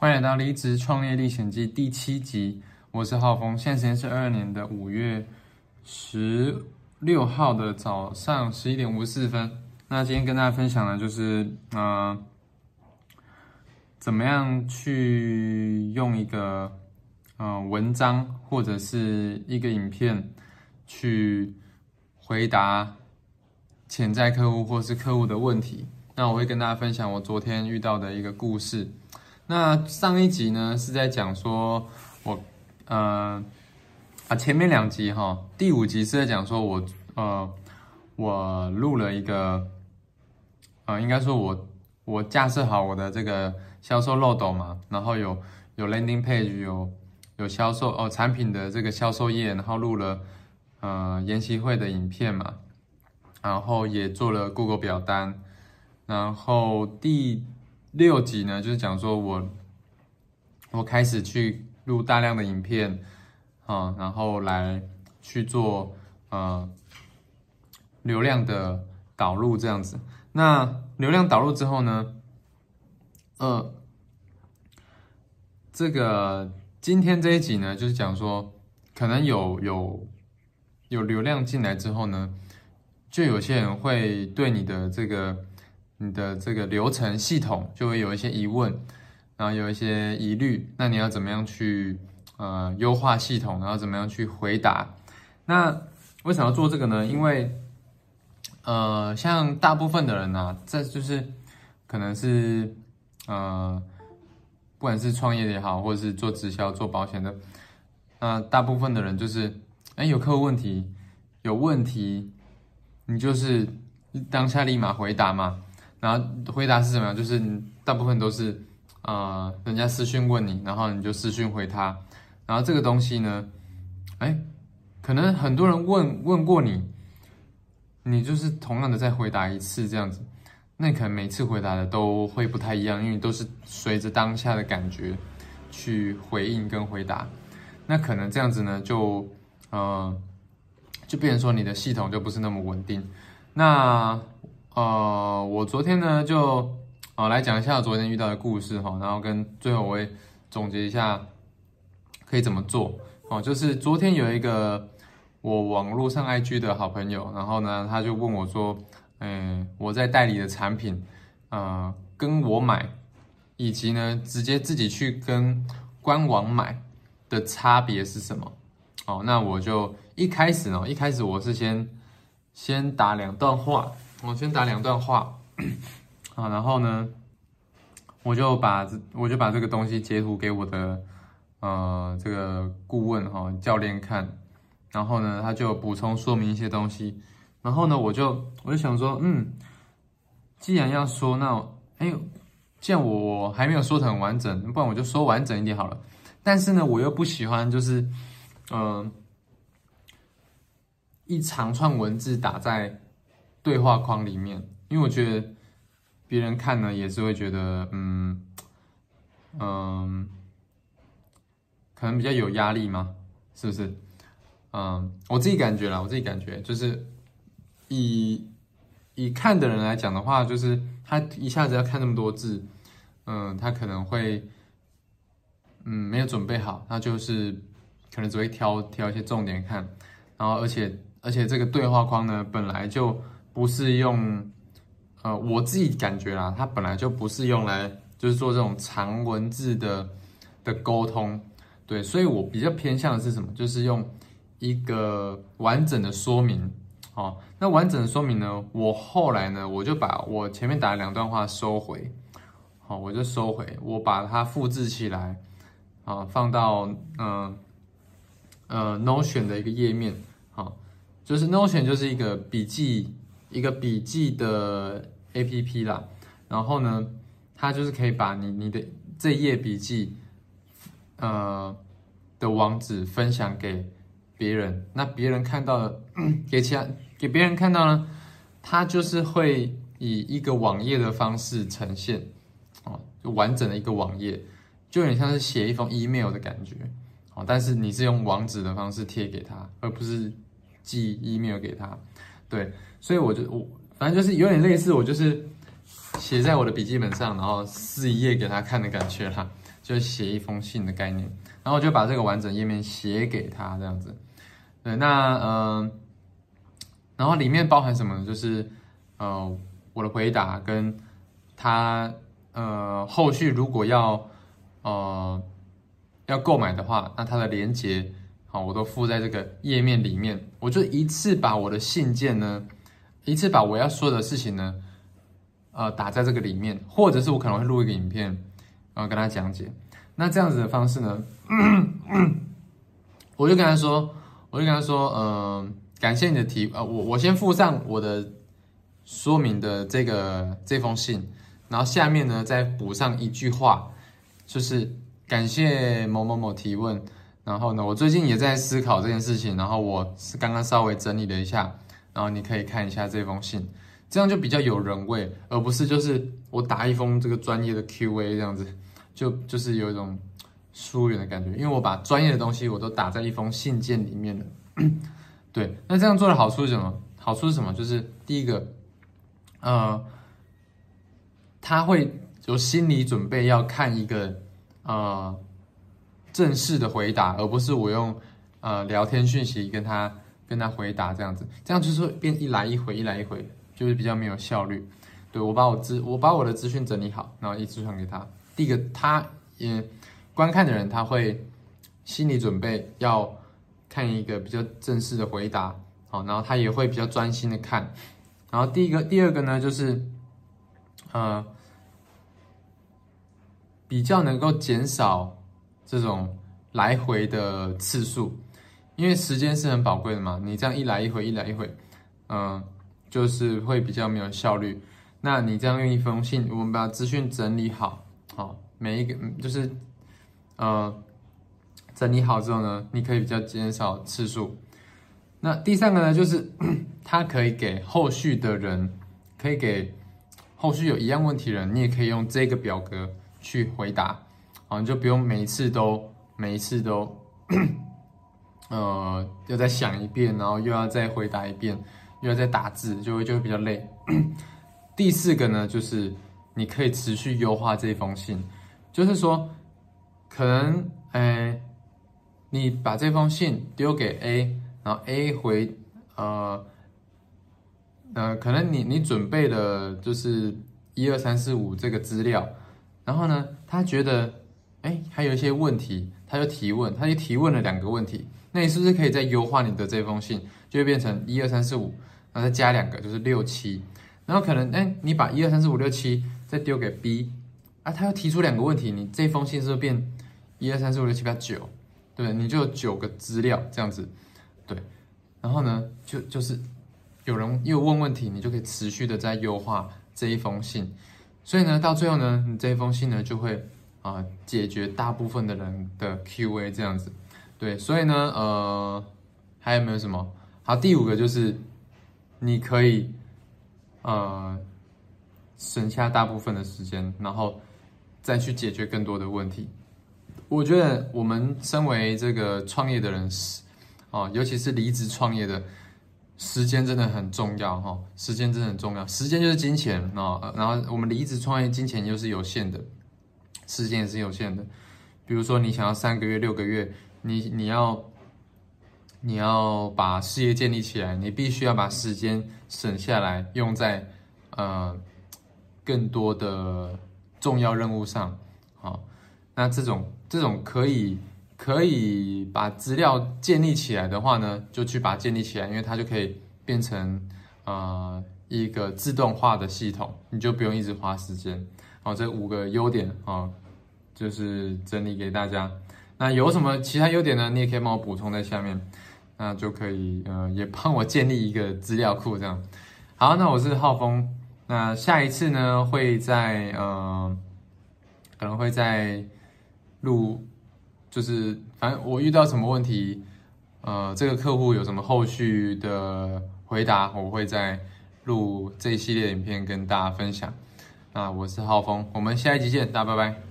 欢迎来到《离职创业历险记》第七集，我是浩峰，现在时间是二二年的五月十六号的早上十一点五十四分。那今天跟大家分享的就是，嗯，怎么样去用一个，嗯，文章或者是一个影片去回答潜在客户或是客户的问题。那我会跟大家分享我昨天遇到的一个故事。那上一集呢是在讲说，我，呃，啊前面两集哈，第五集是在讲说我，呃，我录了一个，呃，应该说我我架设好我的这个销售漏斗嘛，然后有有 landing page，有有销售哦产品的这个销售页，然后录了呃研习会的影片嘛，然后也做了 Google 表单，然后第。六集呢，就是讲说我我开始去录大量的影片啊，然后来去做呃流量的导入这样子。那流量导入之后呢，呃，这个今天这一集呢，就是讲说可能有有有流量进来之后呢，就有些人会对你的这个。你的这个流程系统就会有一些疑问，然后有一些疑虑，那你要怎么样去呃优化系统，然后怎么样去回答？那为什么要做这个呢？因为呃，像大部分的人呢，这就是可能是呃，不管是创业的也好，或者是做直销、做保险的，那大部分的人就是，哎，有客户问题，有问题，你就是当下立马回答嘛。然后回答是什么样？就是大部分都是，呃，人家私讯问你，然后你就私讯回他。然后这个东西呢，哎，可能很多人问问过你，你就是同样的再回答一次这样子。那可能每次回答的都会不太一样，因为都是随着当下的感觉去回应跟回答。那可能这样子呢，就呃，就变成说你的系统就不是那么稳定。那。呃，我昨天呢就啊来讲一下昨天遇到的故事哈，然后跟最后我会总结一下可以怎么做哦。就是昨天有一个我网络上 IG 的好朋友，然后呢他就问我说，嗯，我在代理的产品，呃，跟我买以及呢直接自己去跟官网买的差别是什么？哦，那我就一开始呢，一开始我是先先打两段话。我先打两段话，啊，然后呢，我就把这我就把这个东西截图给我的呃这个顾问哈教练看，然后呢，他就补充说明一些东西，然后呢，我就我就想说，嗯，既然要说，那哎，既然我还没有说的很完整，不然我就说完整一点好了。但是呢，我又不喜欢就是嗯一长串文字打在。对话框里面，因为我觉得别人看呢也是会觉得，嗯嗯，可能比较有压力嘛，是不是？嗯，我自己感觉啦，我自己感觉就是以以看的人来讲的话，就是他一下子要看那么多字，嗯，他可能会嗯没有准备好，他就是可能只会挑挑一些重点看，然后而且而且这个对话框呢本来就。不是用，呃，我自己感觉啦，它本来就不是用来就是做这种长文字的的沟通，对，所以我比较偏向的是什么？就是用一个完整的说明，哦，那完整的说明呢，我后来呢，我就把我前面打的两段话收回，好，我就收回，我把它复制起来，啊，放到嗯呃 Notion 的一个页面，好，就是 Notion 就是一个笔记。一个笔记的 A P P 啦，然后呢，它就是可以把你你的这页笔记，呃的网址分享给别人，那别人看到了，给其他给别人看到呢，它就是会以一个网页的方式呈现，哦，就完整的一个网页，就有点像是写一封 email 的感觉，哦，但是你是用网址的方式贴给他，而不是寄 email 给他。对，所以我就我反正就是有点类似，我就是写在我的笔记本上，然后撕一页给他看的感觉啦，就写一封信的概念。然后我就把这个完整页面写给他这样子。对，那呃，然后里面包含什么呢？就是呃我的回答跟他呃后续如果要呃要购买的话，那它的链接好我都附在这个页面里面。我就一次把我的信件呢，一次把我要说的事情呢。呃，打在这个里面，或者是我可能会录一个影片，然后跟他讲解。那这样子的方式呢，我就跟他说，我就跟他说，嗯，感谢你的提，呃，我我先附上我的说明的这个这封信，然后下面呢再补上一句话，就是感谢某某某提问。然后呢，我最近也在思考这件事情，然后我是刚刚稍微整理了一下，然后你可以看一下这封信。这样就比较有人味，而不是就是我打一封这个专业的 Q&A 这样子，就就是有一种疏远的感觉。因为我把专业的东西我都打在一封信件里面了。对，那这样做的好处是什么？好处是什么？就是第一个，呃，他会有心理准备要看一个呃正式的回答，而不是我用呃聊天讯息跟他跟他回答这样子，这样就是变一来一回，一来一回。就是比较没有效率，对我把我资我把我的资讯整理好，然后一直传给他。第一个，他也观看的人他会心理准备要看一个比较正式的回答，好，然后他也会比较专心的看。然后第一个，第二个呢，就是呃比较能够减少这种来回的次数，因为时间是很宝贵的嘛，你这样一来一回，一来一回，嗯。就是会比较没有效率。那你这样用一封信，我们把资讯整理好，好每一个就是呃整理好之后呢，你可以比较减少次数。那第三个呢，就是 它可以给后续的人，可以给后续有一样问题的人，你也可以用这个表格去回答，啊，你就不用每一次都每一次都呃又再想一遍，然后又要再回答一遍。又要再打字，就会就会比较累。第四个呢，就是你可以持续优化这封信，就是说，可能，哎，你把这封信丢给 A，然后 A 回，呃，呃，可能你你准备的就是一二三四五这个资料，然后呢，他觉得，哎，还有一些问题，他就提问，他就提问了两个问题，那你是不是可以再优化你的这封信，就会变成一二三四五。然后再加两个，就是六七。然后可能，哎，你把一二三四五六七再丢给 B，啊，他又提出两个问题，你这封信是不是变一二三四五六七八九？对，你就有九个资料这样子。对，然后呢，就就是有人又问问题，你就可以持续的在优化这一封信。所以呢，到最后呢，你这一封信呢就会啊解决大部分的人的 Q&A 这样子。对，所以呢，呃，还有没有什么？好，第五个就是。你可以，呃，省下大部分的时间，然后再去解决更多的问题。我觉得我们身为这个创业的人，是哦，尤其是离职创业的，时间真的很重要哈。时间真的很重要，时间就是金钱啊。然后我们离职创业，金钱又是有限的，时间也是有限的。比如说，你想要三个月、六个月，你你要。你要把事业建立起来，你必须要把时间省下来，用在呃更多的重要任务上。好，那这种这种可以可以把资料建立起来的话呢，就去把它建立起来，因为它就可以变成呃一个自动化的系统，你就不用一直花时间。好，这五个优点啊，就是整理给大家。那有什么其他优点呢？你也可以帮我补充在下面。那就可以，呃，也帮我建立一个资料库，这样。好，那我是浩峰，那下一次呢，会在，呃，可能会在录，就是反正我遇到什么问题，呃，这个客户有什么后续的回答，我会在录这一系列影片跟大家分享。那我是浩峰，我们下一集见，大家拜拜。